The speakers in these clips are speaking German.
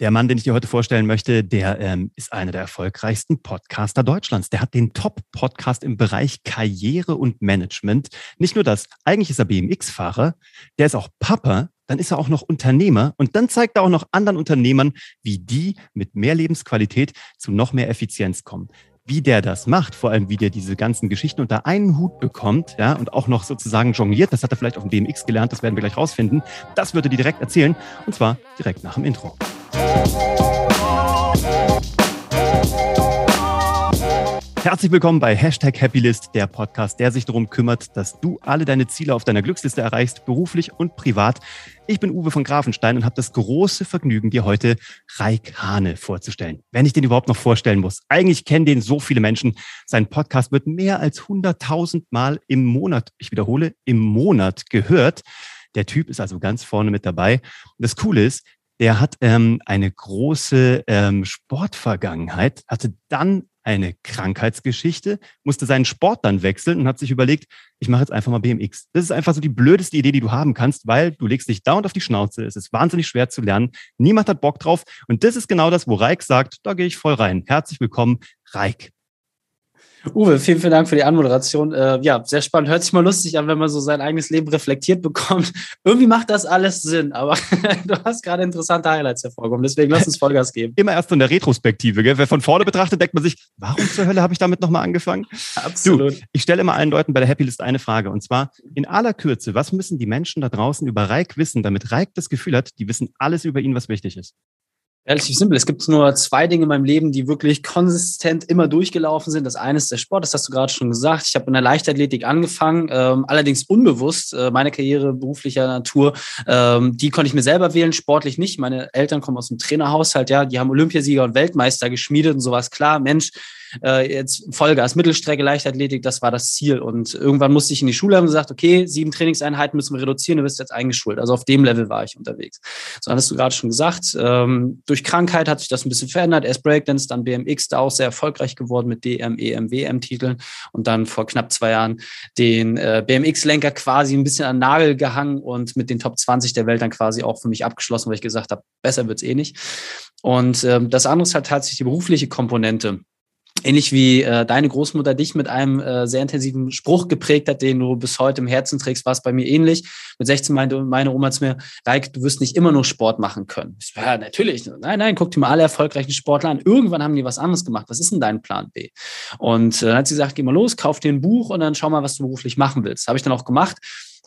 Der Mann, den ich dir heute vorstellen möchte, der ähm, ist einer der erfolgreichsten Podcaster Deutschlands. Der hat den Top-Podcast im Bereich Karriere und Management. Nicht nur das, eigentlich ist er BMX-Fahrer, der ist auch Papa, dann ist er auch noch Unternehmer und dann zeigt er auch noch anderen Unternehmern, wie die mit mehr Lebensqualität zu noch mehr Effizienz kommen wie der das macht, vor allem wie der diese ganzen Geschichten unter einen Hut bekommt, ja, und auch noch sozusagen jongliert, das hat er vielleicht auf dem BMX gelernt, das werden wir gleich rausfinden. Das würde die direkt erzählen und zwar direkt nach dem Intro. Herzlich willkommen bei Hashtag Happylist, der Podcast, der sich darum kümmert, dass du alle deine Ziele auf deiner Glücksliste erreichst, beruflich und privat. Ich bin Uwe von Grafenstein und habe das große Vergnügen, dir heute Raik Hane vorzustellen. Wenn ich den überhaupt noch vorstellen muss. Eigentlich kennen den so viele Menschen. Sein Podcast wird mehr als 100.000 Mal im Monat, ich wiederhole, im Monat gehört. Der Typ ist also ganz vorne mit dabei. Und das Coole ist, der hat ähm, eine große ähm, Sportvergangenheit, hatte dann eine Krankheitsgeschichte, musste seinen Sport dann wechseln und hat sich überlegt, ich mache jetzt einfach mal BMX. Das ist einfach so die blödeste Idee, die du haben kannst, weil du legst dich dauernd auf die Schnauze. Es ist wahnsinnig schwer zu lernen. Niemand hat Bock drauf. Und das ist genau das, wo Reik sagt, da gehe ich voll rein. Herzlich willkommen, Reik. Uwe, vielen, vielen Dank für die Anmoderation. Äh, ja, sehr spannend. Hört sich mal lustig an, wenn man so sein eigenes Leben reflektiert bekommt. Irgendwie macht das alles Sinn, aber du hast gerade interessante Highlights hervorgehoben. Deswegen lass uns Vollgas geben. Immer erst in der Retrospektive. Gell? Wer von vorne betrachtet, denkt man sich, warum zur Hölle habe ich damit nochmal angefangen? Absolut. Du, ich stelle immer allen Leuten bei der Happy List eine Frage und zwar in aller Kürze, was müssen die Menschen da draußen über Reik wissen, damit Reik das Gefühl hat, die wissen alles über ihn, was wichtig ist? Relativ simpel. Es gibt nur zwei Dinge in meinem Leben, die wirklich konsistent immer durchgelaufen sind. Das eine ist der Sport, das hast du gerade schon gesagt. Ich habe in der Leichtathletik angefangen, ähm, allerdings unbewusst. Äh, meine Karriere beruflicher Natur, ähm, die konnte ich mir selber wählen, sportlich nicht. Meine Eltern kommen aus dem Trainerhaushalt, ja, die haben Olympiasieger und Weltmeister geschmiedet und sowas. Klar, Mensch, äh, jetzt Vollgas, Mittelstrecke, Leichtathletik, das war das Ziel. Und irgendwann musste ich in die Schule haben gesagt, okay, sieben Trainingseinheiten müssen wir reduzieren, du bist jetzt eingeschult. Also auf dem Level war ich unterwegs. So hattest du gerade schon gesagt. Ähm, durch Krankheit hat sich das ein bisschen verändert. Erst Breakdance, dann BMX, da auch sehr erfolgreich geworden mit DM, EM, WM-Titeln und dann vor knapp zwei Jahren den äh, BMX-Lenker quasi ein bisschen an Nagel gehangen und mit den Top 20 der Welt dann quasi auch für mich abgeschlossen, weil ich gesagt habe, besser wird's eh nicht. Und ähm, das andere ist halt tatsächlich die berufliche Komponente ähnlich wie äh, deine Großmutter dich mit einem äh, sehr intensiven Spruch geprägt hat, den du bis heute im Herzen trägst, war es bei mir ähnlich. Mit 16 meinte meine Oma zu mir, Reik, du wirst nicht immer nur Sport machen können. Ich so, ja, natürlich. Nein, nein, guck dir mal alle erfolgreichen Sportler an. Irgendwann haben die was anderes gemacht. Was ist denn dein Plan B? Und äh, dann hat sie gesagt, geh mal los, kauf dir ein Buch und dann schau mal, was du beruflich machen willst. Habe ich dann auch gemacht.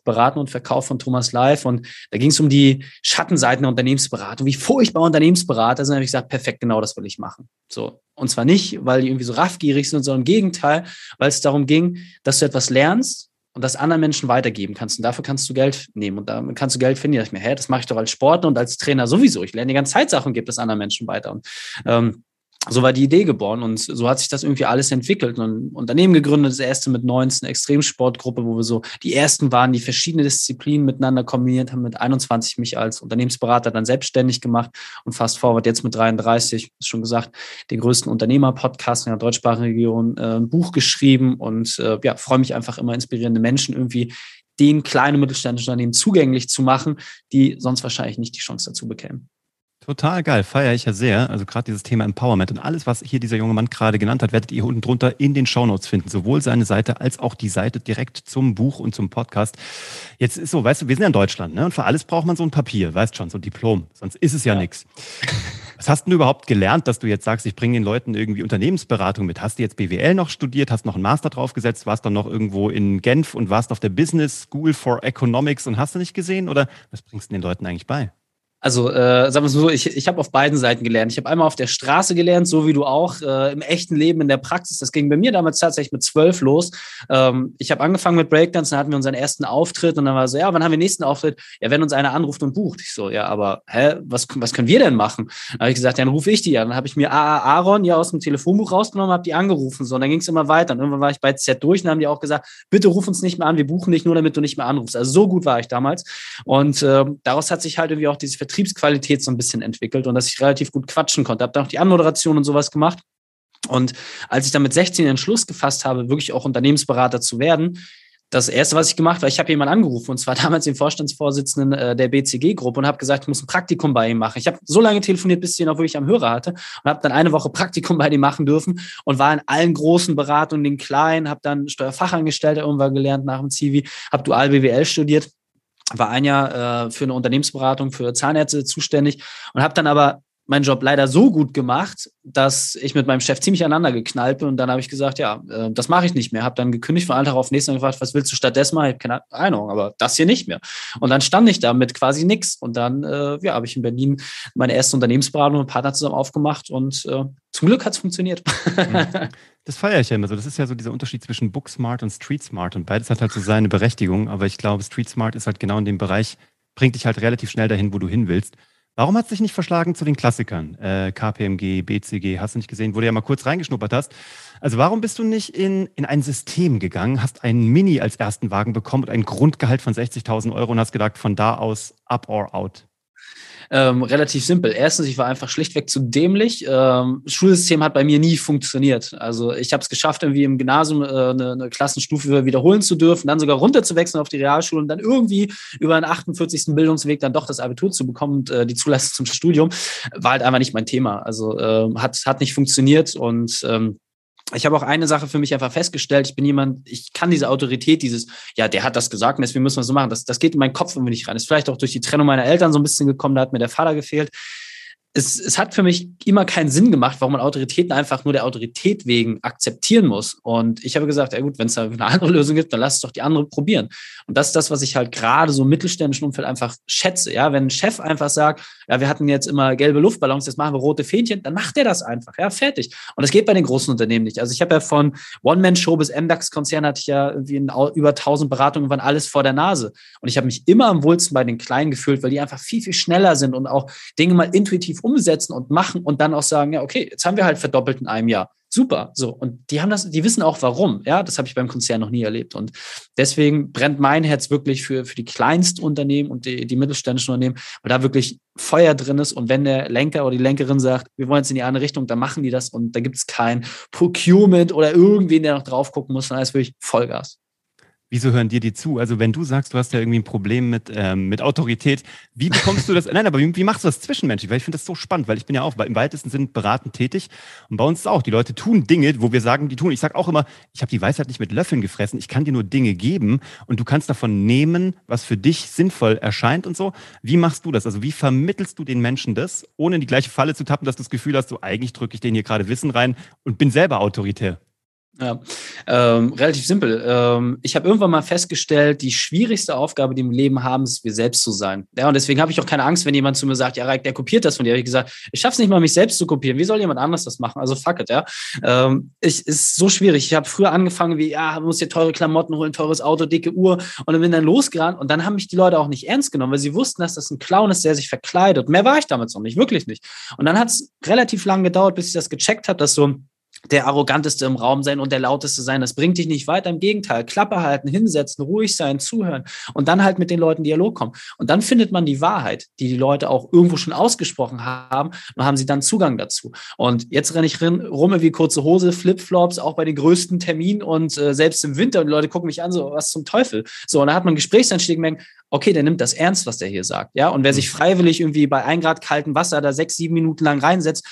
Beraten und Verkauf von Thomas Live. Und da ging es um die Schattenseiten der Unternehmensberatung. Wie furchtbar Unternehmensberater sind, habe ich gesagt, perfekt, genau das will ich machen. So. Und zwar nicht, weil die irgendwie so raffgierig sind, sondern im Gegenteil, weil es darum ging, dass du etwas lernst und das anderen Menschen weitergeben kannst. Und dafür kannst du Geld nehmen und damit kannst du Geld finden. Ich mir, hä, das mache ich doch als Sportler und als Trainer sowieso. Ich lerne die ganze Zeit Sachen und gebe das anderen Menschen weiter. Und ähm, so war die Idee geboren und so hat sich das irgendwie alles entwickelt. Und ein Unternehmen gegründet, das erste mit 19, eine Extremsportgruppe, wo wir so die ersten waren, die verschiedene Disziplinen miteinander kombiniert haben. Mit 21 mich als Unternehmensberater dann selbstständig gemacht und fast forward jetzt mit 33, ist schon gesagt, den größten Unternehmer-Podcast in der deutschsprachigen Region, äh, ein Buch geschrieben und äh, ja, freue mich einfach immer inspirierende Menschen irgendwie den kleinen mittelständischen Unternehmen zugänglich zu machen, die sonst wahrscheinlich nicht die Chance dazu bekämen. Total geil, feiere ich ja sehr. Also gerade dieses Thema Empowerment und alles, was hier dieser junge Mann gerade genannt hat, werdet ihr unten drunter in den Shownotes finden. Sowohl seine Seite als auch die Seite direkt zum Buch und zum Podcast. Jetzt ist so, weißt du, wir sind ja in Deutschland, ne? Und für alles braucht man so ein Papier, weißt schon, so ein Diplom. Sonst ist es ja, ja. nichts. Was hast du überhaupt gelernt, dass du jetzt sagst, ich bringe den Leuten irgendwie Unternehmensberatung mit? Hast du jetzt BWL noch studiert, hast noch einen Master draufgesetzt, warst dann noch irgendwo in Genf und warst auf der Business School for Economics und hast du nicht gesehen? Oder was bringst du den Leuten eigentlich bei? Also äh, sagen wir so, ich, ich habe auf beiden Seiten gelernt. Ich habe einmal auf der Straße gelernt, so wie du auch, äh, im echten Leben, in der Praxis. Das ging bei mir damals tatsächlich mit zwölf los. Ähm, ich habe angefangen mit Breakdance, dann hatten wir unseren ersten Auftritt und dann war so, ja, wann haben wir den nächsten Auftritt? Ja, wenn uns einer anruft und bucht. Ich so, ja, aber hä, was, was können wir denn machen? Dann habe ich gesagt, ja, dann rufe ich die an. Dann habe ich mir AA Aaron ja aus dem Telefonbuch rausgenommen, habe die angerufen. So, und dann ging es immer weiter. Und irgendwann war ich bei Z durch und haben die auch gesagt, bitte ruf uns nicht mehr an, wir buchen dich nur, damit du nicht mehr anrufst. Also so gut war ich damals. Und äh, daraus hat sich halt irgendwie auch diese Vertriebsqualität so ein bisschen entwickelt und dass ich relativ gut quatschen konnte. Habe dann auch die Anmoderation und sowas gemacht. Und als ich dann mit 16 den Entschluss gefasst habe, wirklich auch Unternehmensberater zu werden, das erste, was ich gemacht habe, ich habe jemanden angerufen und zwar damals den Vorstandsvorsitzenden äh, der BCG-Gruppe und habe gesagt, ich muss ein Praktikum bei ihm machen. Ich habe so lange telefoniert, bis ich ihn auch wirklich am Hörer hatte und habe dann eine Woche Praktikum bei ihm machen dürfen und war in allen großen Beratungen, den kleinen, habe dann Steuerfachangestellter irgendwann gelernt nach dem Zivi, habe dual BWL studiert war ein Jahr äh, für eine Unternehmensberatung für Zahnärzte zuständig und habe dann aber meinen Job leider so gut gemacht, dass ich mit meinem Chef ziemlich aneinander geknallt bin. Und dann habe ich gesagt, ja, äh, das mache ich nicht mehr. Habe dann gekündigt von einem Tag auf nächsten und gefragt, was willst du stattdessen machen? Ich habe keine Ahnung, aber das hier nicht mehr. Und dann stand ich da mit quasi nichts. Und dann äh, ja, habe ich in Berlin meine erste Unternehmensberatung mit Partner zusammen aufgemacht und äh, zum Glück hat es funktioniert. Das feiere ich ja immer so. Das ist ja so dieser Unterschied zwischen Book Smart und Street Smart. Und beides hat halt so seine Berechtigung. Aber ich glaube, Street Smart ist halt genau in dem Bereich, bringt dich halt relativ schnell dahin, wo du hin willst. Warum hat es dich nicht verschlagen zu den Klassikern? Äh, KPMG, BCG, hast du nicht gesehen, wo du ja mal kurz reingeschnuppert hast. Also warum bist du nicht in, in ein System gegangen, hast einen Mini als ersten Wagen bekommen und ein Grundgehalt von 60.000 Euro und hast gedacht, von da aus up or out? Ähm, relativ simpel. Erstens, ich war einfach schlichtweg zu dämlich. Ähm, das Schulsystem hat bei mir nie funktioniert. Also ich habe es geschafft, irgendwie im Gymnasium äh, eine, eine, Klassenstufe wiederholen zu dürfen, dann sogar runterzuwechseln auf die Realschule und dann irgendwie über einen 48. Bildungsweg dann doch das Abitur zu bekommen und äh, die Zulassung zum Studium, war halt einfach nicht mein Thema. Also äh, hat, hat nicht funktioniert und ähm, ich habe auch eine Sache für mich einfach festgestellt. Ich bin jemand, ich kann diese Autorität, dieses, ja, der hat das gesagt und deswegen müssen wir es so machen. Das, das geht in meinen Kopf irgendwie nicht rein. Ist vielleicht auch durch die Trennung meiner Eltern so ein bisschen gekommen, da hat mir der Vater gefehlt es, es hat für mich immer keinen Sinn gemacht, warum man Autoritäten einfach nur der Autorität wegen akzeptieren muss. Und ich habe gesagt, ja gut, wenn es da eine andere Lösung gibt, dann lass es doch die andere probieren. Und das ist das, was ich halt gerade so im mittelständischen Umfeld einfach schätze. Ja, wenn ein Chef einfach sagt, ja, wir hatten jetzt immer gelbe Luftballons, jetzt machen wir rote Fähnchen, dann macht er das einfach. Ja, fertig. Und das geht bei den großen Unternehmen nicht. Also ich habe ja von One-Man-Show bis MDAX-Konzern hatte ich ja irgendwie in über 1000 Beratungen, waren alles vor der Nase. Und ich habe mich immer am wohlsten bei den Kleinen gefühlt, weil die einfach viel, viel schneller sind und auch Dinge mal intuitiv umsetzen und machen und dann auch sagen, ja, okay, jetzt haben wir halt verdoppelt in einem Jahr. Super. So. Und die haben das, die wissen auch warum. Ja, das habe ich beim Konzern noch nie erlebt. Und deswegen brennt mein Herz wirklich für, für die Kleinstunternehmen und die, die mittelständischen Unternehmen, weil da wirklich Feuer drin ist. Und wenn der Lenker oder die Lenkerin sagt, wir wollen jetzt in die andere Richtung, dann machen die das und da gibt es kein Procurement oder irgendwen, der noch drauf gucken muss, es ist wirklich Vollgas. Wieso hören dir die zu? Also wenn du sagst, du hast ja irgendwie ein Problem mit, ähm, mit Autorität, wie bekommst du das? Nein, aber wie, wie machst du das zwischenmenschlich? Weil ich finde das so spannend, weil ich bin ja auch im weitesten Sinne beratend tätig und bei uns ist auch, die Leute tun Dinge, wo wir sagen, die tun. Ich sage auch immer, ich habe die Weisheit nicht mit Löffeln gefressen, ich kann dir nur Dinge geben und du kannst davon nehmen, was für dich sinnvoll erscheint und so. Wie machst du das? Also wie vermittelst du den Menschen das, ohne in die gleiche Falle zu tappen, dass du das Gefühl hast, so eigentlich drücke ich denen hier gerade Wissen rein und bin selber autoritär? Ja, ähm, relativ simpel. Ähm, ich habe irgendwann mal festgestellt, die schwierigste Aufgabe, die wir im Leben haben, ist, wir selbst zu sein. Ja, und deswegen habe ich auch keine Angst, wenn jemand zu mir sagt, ja, Raik, der kopiert das von dir. Habe ich gesagt, ich schaffe es nicht mal, mich selbst zu kopieren. Wie soll jemand anders das machen? Also fuck it, ja. Ähm, ich, ist so schwierig. Ich habe früher angefangen wie, ja, muss dir teure Klamotten holen, teures Auto, dicke Uhr und dann bin dann losgerannt und dann haben mich die Leute auch nicht ernst genommen, weil sie wussten, dass das ein Clown ist, der sich verkleidet. Mehr war ich damals noch nicht, wirklich nicht. Und dann hat es relativ lange gedauert, bis ich das gecheckt habe, dass so der arroganteste im Raum sein und der lauteste sein. Das bringt dich nicht weiter. Im Gegenteil, Klappe halten, hinsetzen, ruhig sein, zuhören und dann halt mit den Leuten Dialog kommen. Und dann findet man die Wahrheit, die die Leute auch irgendwo schon ausgesprochen haben und haben sie dann Zugang dazu. Und jetzt renne ich rum wie kurze Hose, Flipflops, auch bei den größten Terminen und äh, selbst im Winter und die Leute gucken mich an, so was zum Teufel. So, und da hat man Gesprächsanstieg gemerkt, okay, der nimmt das ernst, was der hier sagt. Ja, und wer sich mhm. freiwillig irgendwie bei ein Grad kaltem Wasser da sechs, sieben Minuten lang reinsetzt,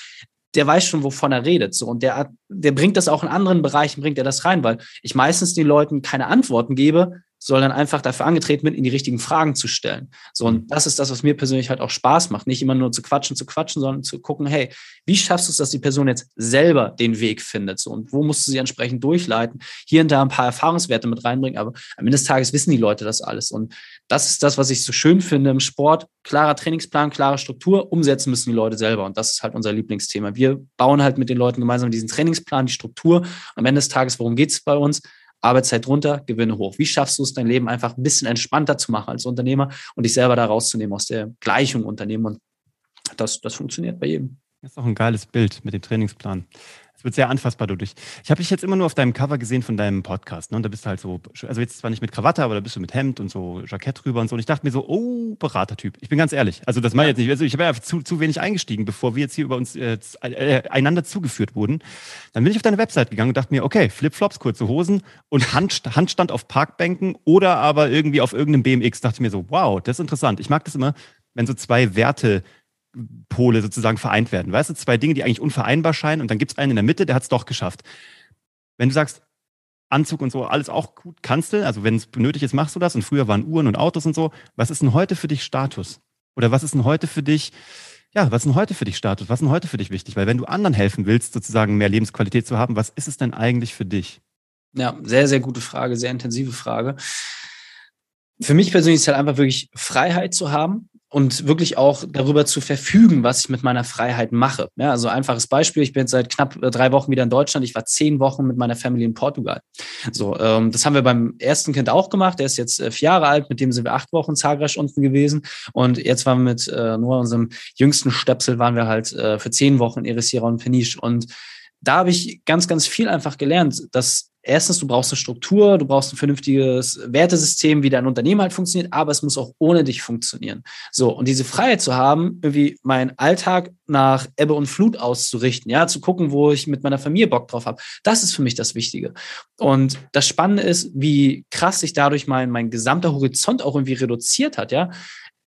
der weiß schon, wovon er redet. So, und der, der bringt das auch in anderen Bereichen, bringt er das rein, weil ich meistens den Leuten keine Antworten gebe, sondern einfach dafür angetreten bin, ihnen die richtigen Fragen zu stellen. So, und mhm. das ist das, was mir persönlich halt auch Spaß macht. Nicht immer nur zu quatschen, zu quatschen, sondern zu gucken, hey, wie schaffst du es, dass die Person jetzt selber den Weg findet? So, und wo musst du sie entsprechend durchleiten? Hier und da ein paar Erfahrungswerte mit reinbringen, aber am Ende des Tages wissen die Leute das alles. Und das ist das, was ich so schön finde im Sport. Klarer Trainingsplan, klare Struktur, umsetzen müssen die Leute selber. Und das ist halt unser Lieblingsthema. Wir bauen halt mit den Leuten gemeinsam diesen Trainingsplan, die Struktur. Am Ende des Tages, worum geht es bei uns? Arbeitszeit runter, Gewinne hoch. Wie schaffst du es, dein Leben einfach ein bisschen entspannter zu machen als Unternehmer und dich selber da rauszunehmen aus der Gleichung Unternehmen? Und das, das funktioniert bei jedem. Das ist auch ein geiles Bild mit dem Trainingsplan. Es wird sehr anfassbar dadurch. Ich habe dich jetzt immer nur auf deinem Cover gesehen von deinem Podcast. Ne? Und da bist du halt so, also jetzt zwar nicht mit Krawatte, aber da bist du mit Hemd und so Jackett drüber und so. Und ich dachte mir so, oh, Beratertyp. Ich bin ganz ehrlich. Also das mache ich jetzt nicht. Also ich wäre zu, zu wenig eingestiegen, bevor wir jetzt hier über uns äh, äh, einander zugeführt wurden. Dann bin ich auf deine Website gegangen und dachte mir, okay, Flipflops, kurze Hosen und Hand, Handstand auf Parkbänken oder aber irgendwie auf irgendeinem BMX. Dachte mir so, wow, das ist interessant. Ich mag das immer, wenn so zwei Werte Pole sozusagen vereint werden. Weißt du, zwei Dinge, die eigentlich unvereinbar scheinen und dann gibt es einen in der Mitte, der hat es doch geschafft. Wenn du sagst, Anzug und so, alles auch gut, kannst du, also wenn es nötig ist, machst du das und früher waren Uhren und Autos und so. Was ist denn heute für dich Status? Oder was ist denn heute für dich, ja, was ist denn heute für dich Status? Was ist denn heute für dich wichtig? Weil wenn du anderen helfen willst, sozusagen mehr Lebensqualität zu haben, was ist es denn eigentlich für dich? Ja, sehr, sehr gute Frage, sehr intensive Frage. Für mich persönlich ist halt einfach wirklich Freiheit zu haben und wirklich auch darüber zu verfügen, was ich mit meiner Freiheit mache. Ja, also einfaches Beispiel, ich bin seit knapp äh, drei Wochen wieder in Deutschland. Ich war zehn Wochen mit meiner Family in Portugal. So, ähm, das haben wir beim ersten Kind auch gemacht. Der ist jetzt vier Jahre alt, mit dem sind wir acht Wochen Zagreb unten gewesen. Und jetzt waren wir mit äh, nur unserem jüngsten Stöpsel, waren wir halt äh, für zehn Wochen in Erisira und Peniche. Und da habe ich ganz, ganz viel einfach gelernt, dass erstens, du brauchst eine Struktur, du brauchst ein vernünftiges Wertesystem, wie dein Unternehmen halt funktioniert, aber es muss auch ohne dich funktionieren. So, und diese Freiheit zu haben, irgendwie meinen Alltag nach Ebbe und Flut auszurichten, ja, zu gucken, wo ich mit meiner Familie Bock drauf habe, das ist für mich das Wichtige. Und das Spannende ist, wie krass sich dadurch mein, mein gesamter Horizont auch irgendwie reduziert hat, ja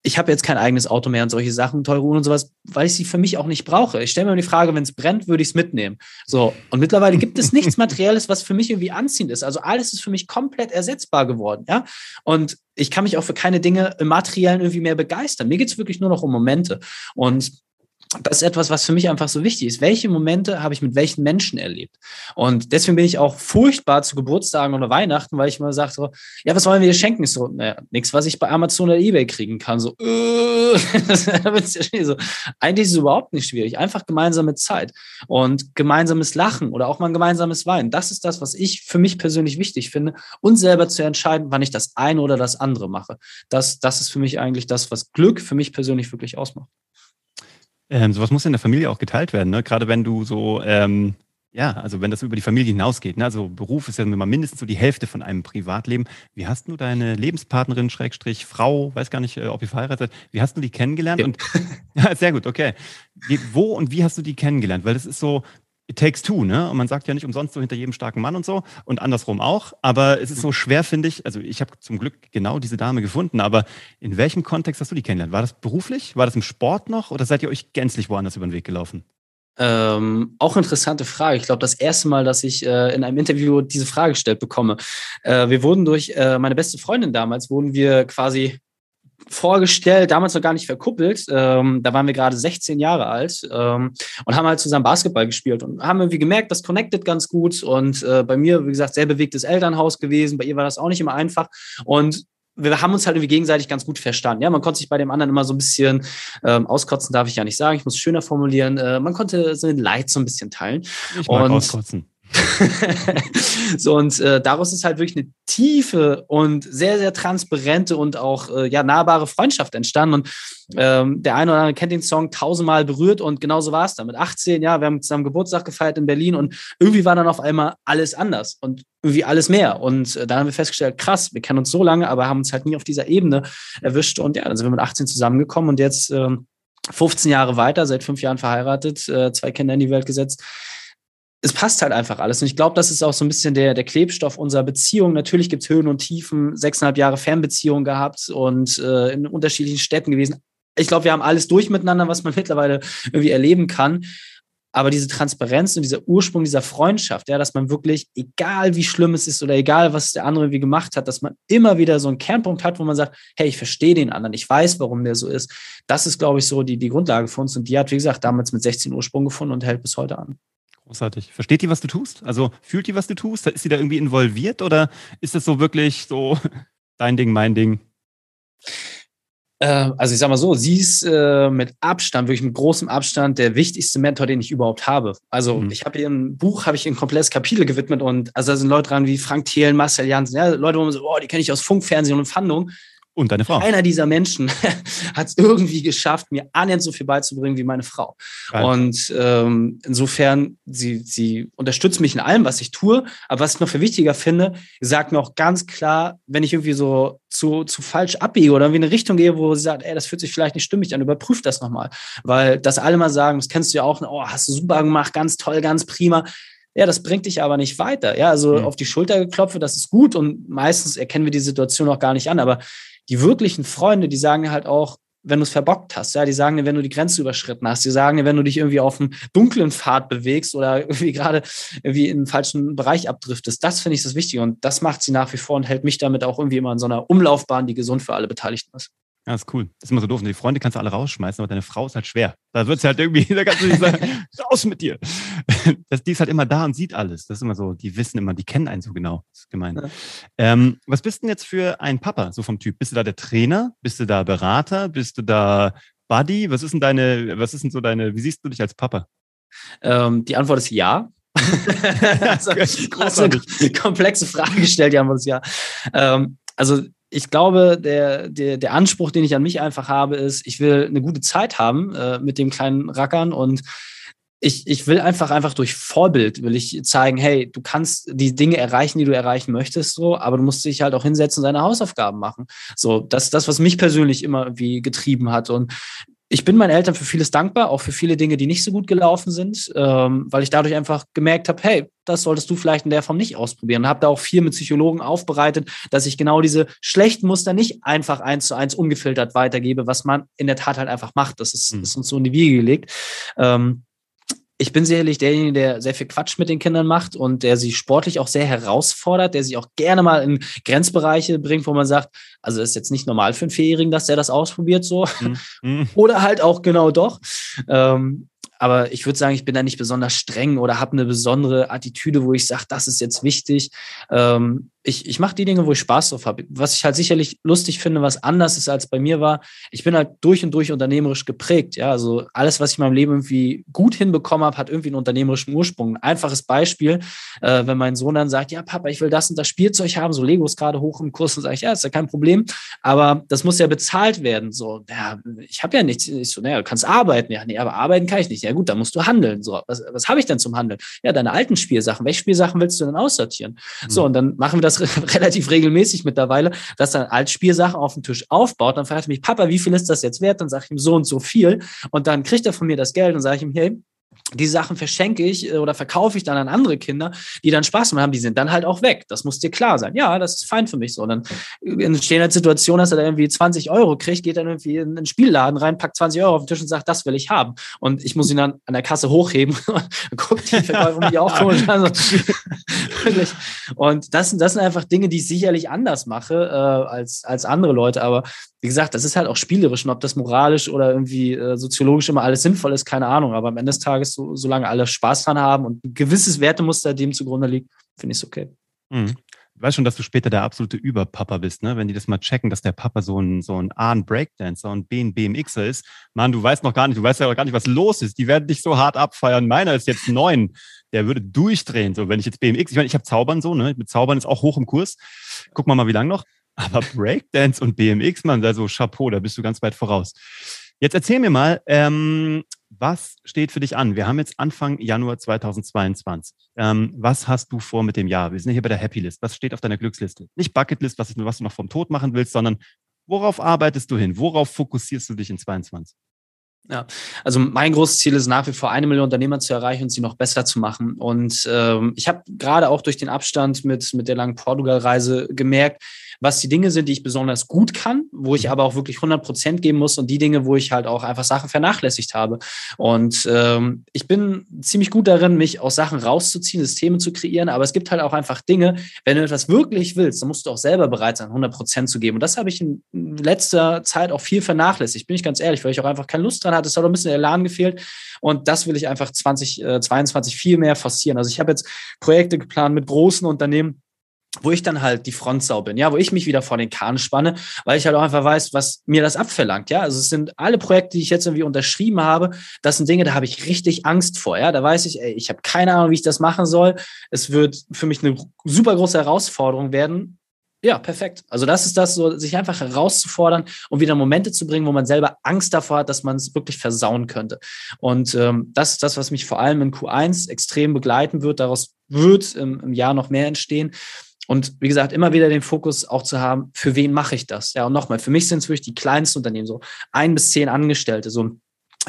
ich habe jetzt kein eigenes Auto mehr und solche Sachen, teure Uhren und sowas, weil ich sie für mich auch nicht brauche. Ich stelle mir die Frage, wenn es brennt, würde ich es mitnehmen. So, und mittlerweile gibt es nichts Materielles, was für mich irgendwie anziehend ist. Also alles ist für mich komplett ersetzbar geworden, ja. Und ich kann mich auch für keine Dinge im Materiellen irgendwie mehr begeistern. Mir geht es wirklich nur noch um Momente. Und das ist etwas, was für mich einfach so wichtig ist. Welche Momente habe ich mit welchen Menschen erlebt? Und deswegen bin ich auch furchtbar zu Geburtstagen oder Weihnachten, weil ich immer sage so, ja, was wollen wir dir schenken? So, naja, nichts, was ich bei Amazon oder Ebay kriegen kann. So, äh, so. Eigentlich ist es überhaupt nicht schwierig. Einfach gemeinsame Zeit und gemeinsames Lachen oder auch mal ein gemeinsames Weinen. Das ist das, was ich für mich persönlich wichtig finde und selber zu entscheiden, wann ich das eine oder das andere mache. Das, das ist für mich eigentlich das, was Glück für mich persönlich wirklich ausmacht. Ähm, sowas muss in der Familie auch geteilt werden, ne? Gerade wenn du so, ähm, ja, also wenn das über die Familie hinausgeht. Ne? Also Beruf ist ja immer mindestens so die Hälfte von einem Privatleben. Wie hast du deine Lebenspartnerin, Schrägstrich, Frau, weiß gar nicht, äh, ob ihr verheiratet seid, wie hast du die kennengelernt? Ja. Und, ja, sehr gut, okay. Wie, wo und wie hast du die kennengelernt? Weil das ist so, it takes two, ne? Und man sagt ja nicht umsonst so hinter jedem starken Mann und so und andersrum auch. Aber es ist so schwer, finde ich. Also ich habe zum Glück genau diese Dame gefunden. Aber in welchem Kontext hast du die kennengelernt? War das beruflich? War das im Sport noch? Oder seid ihr euch gänzlich woanders über den Weg gelaufen? Ähm, auch interessante Frage. Ich glaube, das erste Mal, dass ich äh, in einem Interview diese Frage gestellt bekomme. Äh, wir wurden durch äh, meine beste Freundin damals, wurden wir quasi vorgestellt, damals noch gar nicht verkuppelt. Ähm, da waren wir gerade 16 Jahre alt ähm, und haben halt zusammen Basketball gespielt und haben irgendwie gemerkt, das connected ganz gut. Und äh, bei mir, wie gesagt, sehr bewegtes Elternhaus gewesen. Bei ihr war das auch nicht immer einfach. Und wir haben uns halt irgendwie gegenseitig ganz gut verstanden. Ja, man konnte sich bei dem anderen immer so ein bisschen ähm, auskotzen, darf ich ja nicht sagen. Ich muss es schöner formulieren. Äh, man konnte so ein Leid so ein bisschen teilen. Ich mag und auskotzen. so, und äh, daraus ist halt wirklich eine tiefe und sehr, sehr transparente und auch äh, ja, nahbare Freundschaft entstanden. Und ähm, der eine oder andere kennt den Song tausendmal berührt und genauso war es dann. Mit 18, ja, wir haben zusammen Geburtstag gefeiert in Berlin und irgendwie war dann auf einmal alles anders und irgendwie alles mehr. Und äh, dann haben wir festgestellt, krass, wir kennen uns so lange, aber haben uns halt nie auf dieser Ebene erwischt. Und ja, dann sind wir mit 18 zusammengekommen und jetzt äh, 15 Jahre weiter, seit fünf Jahren verheiratet, äh, zwei Kinder in die Welt gesetzt es passt halt einfach alles. Und ich glaube, das ist auch so ein bisschen der, der Klebstoff unserer Beziehung. Natürlich gibt es Höhen und Tiefen, sechseinhalb Jahre Fernbeziehung gehabt und äh, in unterschiedlichen Städten gewesen. Ich glaube, wir haben alles durch miteinander, was man mittlerweile irgendwie erleben kann. Aber diese Transparenz und dieser Ursprung dieser Freundschaft, ja, dass man wirklich, egal wie schlimm es ist oder egal, was der andere wie gemacht hat, dass man immer wieder so einen Kernpunkt hat, wo man sagt, hey, ich verstehe den anderen, ich weiß, warum der so ist. Das ist, glaube ich, so die, die Grundlage für uns. Und die hat, wie gesagt, damals mit 16 Ursprung gefunden und hält bis heute an. Großartig. Versteht die, was du tust? Also fühlt die, was du tust? Ist sie da irgendwie involviert oder ist das so wirklich so dein Ding, mein Ding? Äh, also ich sag mal so, sie ist äh, mit Abstand, wirklich mit großem Abstand, der wichtigste Mentor, den ich überhaupt habe. Also mhm. ich habe ihr ein Buch, habe ich ein komplettes Kapitel gewidmet und also da sind Leute dran wie Frank Thelen, Marcel Janssen, ja, Leute, wo man so, oh, die kenne ich aus Funk, Fernsehen und Fandung. Und deine Frau. Keiner dieser Menschen hat es irgendwie geschafft, mir annähernd so viel beizubringen wie meine Frau. Geil. Und ähm, insofern, sie, sie unterstützt mich in allem, was ich tue. Aber was ich noch viel wichtiger finde, sagt mir auch ganz klar, wenn ich irgendwie so zu, zu falsch abbiege oder in eine Richtung gehe, wo sie sagt, ey, das fühlt sich vielleicht nicht stimmig an, überprüf das nochmal. Weil das alle mal sagen, das kennst du ja auch, oh, hast du super gemacht, ganz toll, ganz prima ja, das bringt dich aber nicht weiter. Ja, also mhm. auf die Schulter geklopft, das ist gut und meistens erkennen wir die Situation auch gar nicht an. Aber die wirklichen Freunde, die sagen halt auch, wenn du es verbockt hast, ja, die sagen dir, wenn du die Grenze überschritten hast, die sagen dir, wenn du dich irgendwie auf einem dunklen Pfad bewegst oder irgendwie gerade irgendwie in den falschen Bereich abdriftest. Das finde ich das Wichtige und das macht sie nach wie vor und hält mich damit auch irgendwie immer in so einer Umlaufbahn, die gesund für alle Beteiligten ist. Ja, ist cool. Das ist immer so doof. Und die Freunde kannst du alle rausschmeißen, aber deine Frau ist halt schwer. Da wird es halt irgendwie, da kannst du nicht sagen, raus mit dir. Das, die ist halt immer da und sieht alles. Das ist immer so, die wissen immer, die kennen einen so genau. Das ist gemein. Ja. Ähm, was bist denn jetzt für ein Papa, so vom Typ? Bist du da der Trainer? Bist du da Berater? Bist du da Buddy? Was ist denn deine, was ist denn so deine, wie siehst du dich als Papa? Ähm, die Antwort ist ja. also, eine komplexe Frage gestellt, die Antwort ist ja. Ähm, also ich glaube, der, der, der Anspruch, den ich an mich einfach habe, ist, ich will eine gute Zeit haben äh, mit dem kleinen Rackern und ich, ich will einfach, einfach durch Vorbild will ich zeigen, hey, du kannst die Dinge erreichen, die du erreichen möchtest, so, aber du musst dich halt auch hinsetzen und deine Hausaufgaben machen. So, das ist das, was mich persönlich immer irgendwie getrieben hat. Und ich bin meinen Eltern für vieles dankbar, auch für viele Dinge, die nicht so gut gelaufen sind, ähm, weil ich dadurch einfach gemerkt habe, hey, das solltest du vielleicht in der Form nicht ausprobieren. Und habe da auch viel mit Psychologen aufbereitet, dass ich genau diese schlechten Muster nicht einfach eins zu eins ungefiltert weitergebe, was man in der Tat halt einfach macht. Das ist, mhm. ist uns so in die Wiege gelegt. Ähm, ich bin sicherlich derjenige, der sehr viel Quatsch mit den Kindern macht und der sie sportlich auch sehr herausfordert, der sie auch gerne mal in Grenzbereiche bringt, wo man sagt, also ist jetzt nicht normal für einen Vierjährigen, dass der das ausprobiert so. Mhm. Oder halt auch genau doch. Ähm, aber ich würde sagen, ich bin da nicht besonders streng oder habe eine besondere Attitüde, wo ich sage, das ist jetzt wichtig. Ähm, ich, ich mache die Dinge, wo ich Spaß drauf habe. Was ich halt sicherlich lustig finde, was anders ist als bei mir war, ich bin halt durch und durch unternehmerisch geprägt. Ja, also alles, was ich in meinem Leben irgendwie gut hinbekommen habe, hat irgendwie einen unternehmerischen Ursprung. Ein einfaches Beispiel, äh, wenn mein Sohn dann sagt, ja, Papa, ich will das und das Spielzeug haben, so Lego ist gerade hoch im Kurs, dann sage ich, ja, ist ja kein Problem, aber das muss ja bezahlt werden. So, ja, ich habe ja nichts. Ich so, naja, du kannst arbeiten. Ja, nee, aber arbeiten kann ich nicht. Ja gut, dann musst du handeln. So, was, was habe ich denn zum Handeln? Ja, deine alten Spielsachen. Welche Spielsachen willst du denn aussortieren? Mhm. So, und dann machen wir das relativ regelmäßig mittlerweile, dass er Altspielsachen auf dem Tisch aufbaut. Dann fragt er mich, Papa, wie viel ist das jetzt wert? Dann sage ich ihm so und so viel. Und dann kriegt er von mir das Geld und sage ich ihm, hey, die Sachen verschenke ich äh, oder verkaufe ich dann an andere Kinder, die dann Spaß haben, die sind dann halt auch weg. Das muss dir klar sein. Ja, das ist fein für mich so. Dann entstehen halt Situationen, dass er dann irgendwie 20 Euro kriegt, geht dann irgendwie in einen Spielladen rein, packt 20 Euro auf den Tisch und sagt, das will ich haben. Und ich muss ihn dann an der Kasse hochheben und guckt die Verkäuferin die auch und, also, wirklich. und das, das sind einfach Dinge, die ich sicherlich anders mache äh, als, als andere Leute. Aber wie gesagt, das ist halt auch spielerisch und ob das moralisch oder irgendwie äh, soziologisch immer alles sinnvoll ist, keine Ahnung. Aber am Ende des Tages, so, solange alle Spaß dran haben und ein gewisses Wertemuster dem zugrunde liegt, finde ich es okay. Mhm. Du weißt schon, dass du später der absolute Überpapa bist, ne? Wenn die das mal checken, dass der Papa so ein, so ein A, ein Breakdancer und B, ein BMXer ist. Mann, du weißt noch gar nicht, du weißt ja auch gar nicht, was los ist. Die werden dich so hart abfeiern. Meiner ist jetzt neun. Der würde durchdrehen. So, wenn ich jetzt BMX, ich meine, ich habe Zaubern so, ne? Mit Zaubern ist auch hoch im Kurs. Guck mal mal, wie lang noch. Aber Breakdance und BMX, man, also Chapeau, da bist du ganz weit voraus. Jetzt erzähl mir mal, ähm, was steht für dich an? Wir haben jetzt Anfang Januar 2022. Ähm, was hast du vor mit dem Jahr? Wir sind hier bei der Happy List. Was steht auf deiner Glücksliste? Nicht Bucketlist, was, was du noch vom Tod machen willst, sondern worauf arbeitest du hin? Worauf fokussierst du dich in 2022? Ja, also mein großes Ziel ist nach wie vor eine Million Unternehmer zu erreichen und sie noch besser zu machen. Und ähm, ich habe gerade auch durch den Abstand mit, mit der langen Portugal-Reise gemerkt, was die Dinge sind, die ich besonders gut kann, wo ich mhm. aber auch wirklich 100 Prozent geben muss und die Dinge, wo ich halt auch einfach Sachen vernachlässigt habe. Und ähm, ich bin ziemlich gut darin, mich aus Sachen rauszuziehen, Systeme zu kreieren, aber es gibt halt auch einfach Dinge, wenn du etwas wirklich willst, dann musst du auch selber bereit sein, 100 Prozent zu geben. Und das habe ich in letzter Zeit auch viel vernachlässigt, bin ich ganz ehrlich, weil ich auch einfach keine Lust dran hatte. Es hat auch ein bisschen Elan gefehlt. Und das will ich einfach 2022 äh, viel mehr forcieren. Also ich habe jetzt Projekte geplant mit großen Unternehmen, wo ich dann halt die Frontsau bin, ja, wo ich mich wieder vor den Kahn spanne, weil ich halt auch einfach weiß, was mir das abverlangt, ja. Also es sind alle Projekte, die ich jetzt irgendwie unterschrieben habe, das sind Dinge, da habe ich richtig Angst vor, ja. Da weiß ich, ey, ich habe keine Ahnung, wie ich das machen soll. Es wird für mich eine super große Herausforderung werden, Ja, perfekt. Also das ist das, so sich einfach herauszufordern und wieder Momente zu bringen, wo man selber Angst davor hat, dass man es wirklich versauen könnte. Und ähm, das ist das, was mich vor allem in Q1 extrem begleiten wird. Daraus wird im, im Jahr noch mehr entstehen. Und wie gesagt, immer wieder den Fokus auch zu haben, für wen mache ich das? Ja, und nochmal, für mich sind es wirklich die kleinsten Unternehmen, so ein bis zehn Angestellte, so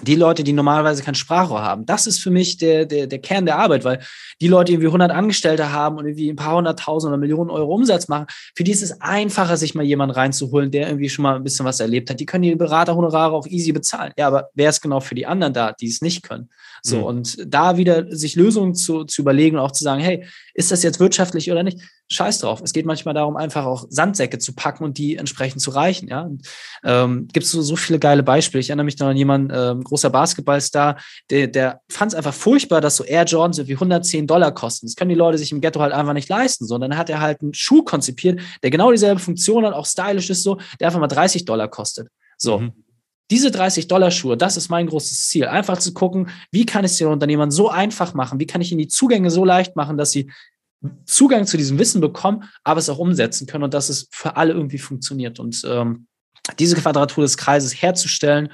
die Leute, die normalerweise kein Sprachrohr haben. Das ist für mich der, der, der Kern der Arbeit, weil die Leute, die irgendwie 100 Angestellte haben und irgendwie ein paar hunderttausend oder Millionen Euro Umsatz machen, für die ist es einfacher, sich mal jemanden reinzuholen, der irgendwie schon mal ein bisschen was erlebt hat. Die können die Beraterhonorare auch easy bezahlen. Ja, aber wer ist genau für die anderen da, die es nicht können? So, mhm. und da wieder sich Lösungen zu, zu überlegen und auch zu sagen, hey, ist das jetzt wirtschaftlich oder nicht? Scheiß drauf. Es geht manchmal darum, einfach auch Sandsäcke zu packen und die entsprechend zu reichen. Ja, ähm, gibt es so, so viele geile Beispiele. Ich erinnere mich noch an jemanden, ähm, großer Basketballstar, der, der fand es einfach furchtbar, dass so Air Jordans irgendwie 110 Dollar kosten. Das können die Leute sich im Ghetto halt einfach nicht leisten. So, und dann hat er halt einen Schuh konzipiert, der genau dieselbe Funktion hat, auch stylisch ist so, der einfach mal 30 Dollar kostet. So. Mhm. Diese 30-Dollar-Schuhe, das ist mein großes Ziel. Einfach zu gucken, wie kann ich es den Unternehmern so einfach machen? Wie kann ich ihnen die Zugänge so leicht machen, dass sie Zugang zu diesem Wissen bekommen, aber es auch umsetzen können und dass es für alle irgendwie funktioniert. Und ähm, diese Quadratur des Kreises herzustellen,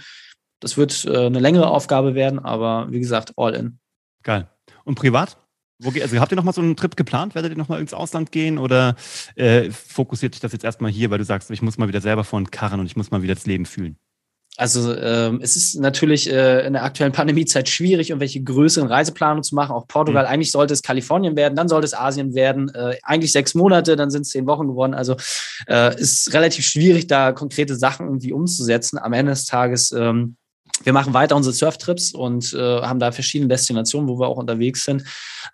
das wird äh, eine längere Aufgabe werden, aber wie gesagt, all in. Geil. Und privat? Wo, also habt ihr nochmal so einen Trip geplant? Werdet ihr nochmal ins Ausland gehen oder äh, fokussiert sich das jetzt erstmal hier, weil du sagst, ich muss mal wieder selber vor den Karren und ich muss mal wieder das Leben fühlen? Also ähm, es ist natürlich äh, in der aktuellen Pandemiezeit schwierig, irgendwelche größeren Reiseplanungen zu machen. Auch Portugal, mhm. eigentlich sollte es Kalifornien werden, dann sollte es Asien werden. Äh, eigentlich sechs Monate, dann sind es zehn Wochen geworden. Also äh, ist relativ schwierig, da konkrete Sachen irgendwie umzusetzen. Am Ende des Tages, ähm, wir machen weiter unsere Surftrips und äh, haben da verschiedene Destinationen, wo wir auch unterwegs sind.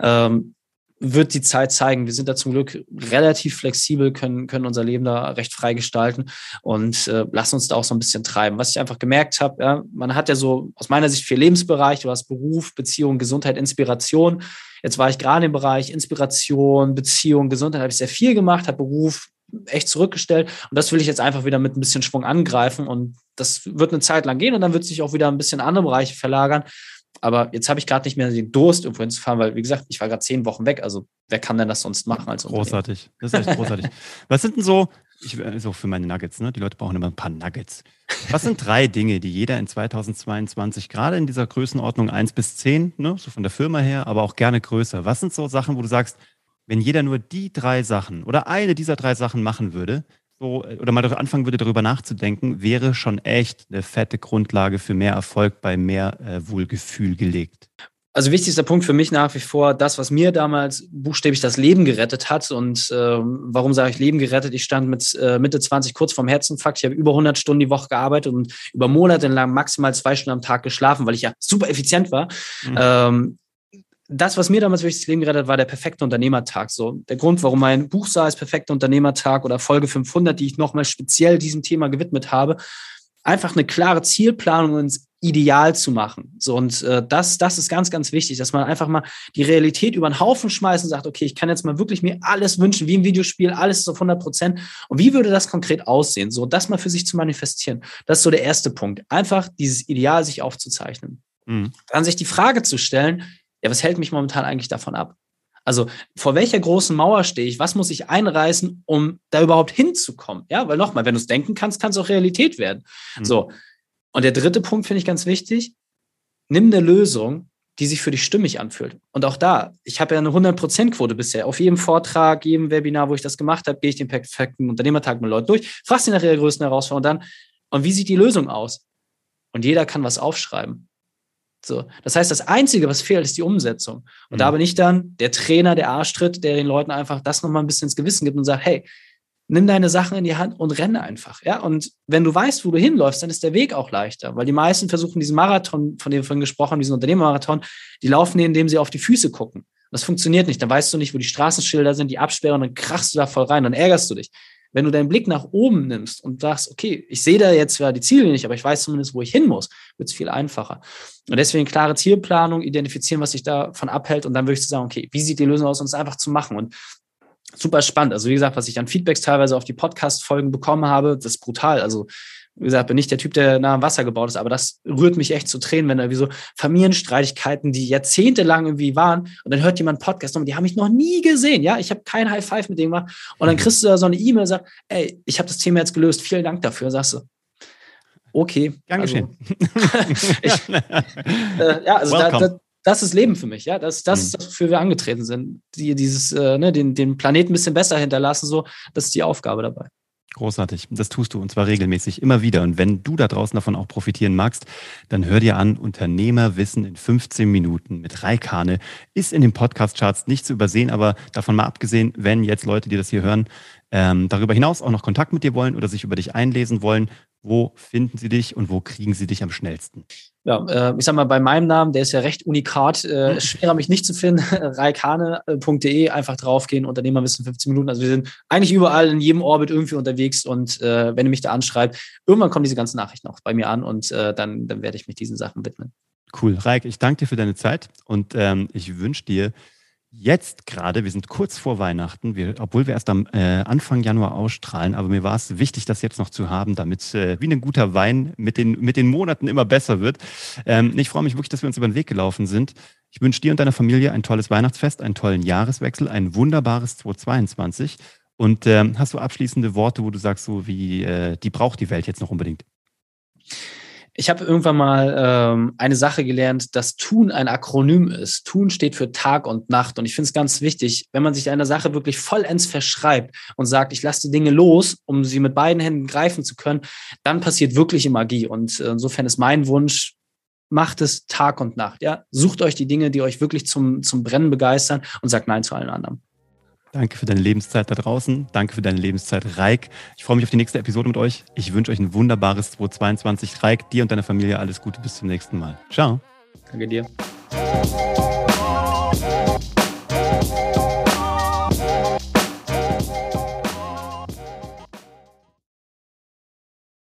Ähm, wird die Zeit zeigen. Wir sind da zum Glück relativ flexibel, können, können unser Leben da recht frei gestalten und äh, lassen uns da auch so ein bisschen treiben. Was ich einfach gemerkt habe, ja, man hat ja so aus meiner Sicht vier Lebensbereiche. Du hast Beruf, Beziehung, Gesundheit, Inspiration. Jetzt war ich gerade im Bereich Inspiration, Beziehung, Gesundheit, habe ich sehr viel gemacht, habe Beruf echt zurückgestellt und das will ich jetzt einfach wieder mit ein bisschen Schwung angreifen und das wird eine Zeit lang gehen und dann wird sich auch wieder ein bisschen andere Bereiche verlagern aber jetzt habe ich gerade nicht mehr den Durst, irgendwo hinzufahren, weil, wie gesagt, ich war gerade zehn Wochen weg. Also, wer kann denn das sonst machen als Großartig. Das ist echt großartig. Was sind denn so, ich, äh, so für meine Nuggets, ne? Die Leute brauchen immer ein paar Nuggets. Was sind drei Dinge, die jeder in 2022, gerade in dieser Größenordnung 1 bis 10, ne, so von der Firma her, aber auch gerne größer, was sind so Sachen, wo du sagst, wenn jeder nur die drei Sachen oder eine dieser drei Sachen machen würde, so, oder mal anfangen würde, darüber nachzudenken, wäre schon echt eine fette Grundlage für mehr Erfolg bei mehr äh, Wohlgefühl gelegt. Also wichtigster Punkt für mich nach wie vor, das, was mir damals buchstäblich das Leben gerettet hat. Und äh, warum sage ich Leben gerettet? Ich stand mit äh, Mitte 20 kurz vorm Herzinfarkt. Ich habe über 100 Stunden die Woche gearbeitet und über Monate lang maximal zwei Stunden am Tag geschlafen, weil ich ja super effizient war. Mhm. Ähm, das, was mir damals wirklich das Leben gerettet hat, war der perfekte Unternehmertag. So der Grund, warum mein Buch sah, ist perfekter Unternehmertag oder Folge 500, die ich nochmal speziell diesem Thema gewidmet habe, einfach eine klare Zielplanung ins Ideal zu machen. So und äh, das, das ist ganz, ganz wichtig, dass man einfach mal die Realität über den Haufen schmeißt und sagt, okay, ich kann jetzt mal wirklich mir alles wünschen, wie im Videospiel, alles ist auf 100 Prozent. Und wie würde das konkret aussehen? So, das mal für sich zu manifestieren. Das ist so der erste Punkt. Einfach dieses Ideal sich aufzuzeichnen. Mhm. Dann sich die Frage zu stellen, ja, was hält mich momentan eigentlich davon ab? Also vor welcher großen Mauer stehe ich? Was muss ich einreißen, um da überhaupt hinzukommen? Ja, weil nochmal, wenn du es denken kannst, kann es auch Realität werden. Mhm. So. Und der dritte Punkt finde ich ganz wichtig. Nimm eine Lösung, die sich für dich stimmig anfühlt. Und auch da, ich habe ja eine 100%-Quote bisher. Auf jedem Vortrag, jedem Webinar, wo ich das gemacht habe, gehe ich den perfekten Unternehmertag mit Leuten durch, frage sie nach ihrer größten Herausforderung und dann, und wie sieht die Lösung aus? Und jeder kann was aufschreiben. So. Das heißt, das Einzige, was fehlt, ist die Umsetzung. Und mhm. da bin ich dann der Trainer, der Arschtritt, der den Leuten einfach das nochmal ein bisschen ins Gewissen gibt und sagt, hey, nimm deine Sachen in die Hand und renne einfach. Ja, und wenn du weißt, wo du hinläufst, dann ist der Weg auch leichter, weil die meisten versuchen diesen Marathon, von dem wir vorhin gesprochen haben, diesen Unternehmermarathon, die laufen, indem sie auf die Füße gucken. Das funktioniert nicht. Dann weißt du nicht, wo die Straßenschilder sind, die Absperren, dann krachst du da voll rein, dann ärgerst du dich. Wenn du deinen Blick nach oben nimmst und sagst, okay, ich sehe da jetzt zwar die Ziele nicht, aber ich weiß zumindest, wo ich hin muss, wird es viel einfacher. Und deswegen klare Zielplanung, identifizieren, was sich davon abhält und dann würde ich sagen, okay, wie sieht die Lösung aus, um es einfach zu machen. Und super spannend. Also wie gesagt, was ich an Feedbacks teilweise auf die Podcast-Folgen bekommen habe, das ist brutal. Also wie gesagt, bin nicht der Typ, der nah am Wasser gebaut ist, aber das rührt mich echt zu Tränen, wenn da wie so Familienstreitigkeiten, die jahrzehntelang irgendwie waren, und dann hört jemand Podcast und die haben mich noch nie gesehen, ja, ich habe kein High Five mit dem gemacht, und dann mhm. kriegst du da so eine E-Mail und sagst, ey, ich habe das Thema jetzt gelöst, vielen Dank dafür, sagst du. Okay. Gern also, geschehen. ich, äh, ja, also da, da, das ist Leben für mich, ja. Das, das mhm. ist das, wofür wir angetreten sind. Die, dieses, äh, ne, den, den Planeten ein bisschen besser hinterlassen, so, das ist die Aufgabe dabei. Großartig. Das tust du und zwar regelmäßig, immer wieder. Und wenn du da draußen davon auch profitieren magst, dann hör dir an, Unternehmerwissen in 15 Minuten mit Raikane ist in den Podcast-Charts nicht zu übersehen, aber davon mal abgesehen, wenn jetzt Leute, die das hier hören, ähm, darüber hinaus auch noch Kontakt mit dir wollen oder sich über dich einlesen wollen, wo finden sie dich und wo kriegen sie dich am schnellsten? Ja, äh, ich sag mal, bei meinem Namen, der ist ja recht unikat, äh, mhm. schwerer mich nicht zu finden, reikane.de, einfach draufgehen, Unternehmerwissen 15 Minuten. Also wir sind eigentlich überall in jedem Orbit irgendwie unterwegs und äh, wenn ihr mich da anschreibt, irgendwann kommen diese ganzen Nachrichten auch bei mir an und äh, dann, dann werde ich mich diesen Sachen widmen. Cool. Raik, ich danke dir für deine Zeit und ähm, ich wünsche dir jetzt gerade, wir sind kurz vor Weihnachten, wir, obwohl wir erst am äh, Anfang Januar ausstrahlen, aber mir war es wichtig, das jetzt noch zu haben, damit äh, wie ein guter Wein mit den, mit den Monaten immer besser wird. Ähm, ich freue mich wirklich, dass wir uns über den Weg gelaufen sind. Ich wünsche dir und deiner Familie ein tolles Weihnachtsfest, einen tollen Jahreswechsel, ein wunderbares 2022. Und ähm, hast du abschließende Worte, wo du sagst, so wie äh, die braucht die Welt jetzt noch unbedingt? Ich habe irgendwann mal ähm, eine Sache gelernt, dass Tun ein Akronym ist. Tun steht für Tag und Nacht. Und ich finde es ganz wichtig, wenn man sich einer Sache wirklich vollends verschreibt und sagt, ich lasse die Dinge los, um sie mit beiden Händen greifen zu können, dann passiert wirkliche Magie. Und äh, insofern ist mein Wunsch, macht es Tag und Nacht. Ja? Sucht euch die Dinge, die euch wirklich zum, zum Brennen begeistern und sagt Nein zu allen anderen. Danke für deine Lebenszeit da draußen. Danke für deine Lebenszeit, Reik. Ich freue mich auf die nächste Episode mit euch. Ich wünsche euch ein wunderbares 2022. Reik, dir und deiner Familie alles Gute. Bis zum nächsten Mal. Ciao. Danke dir.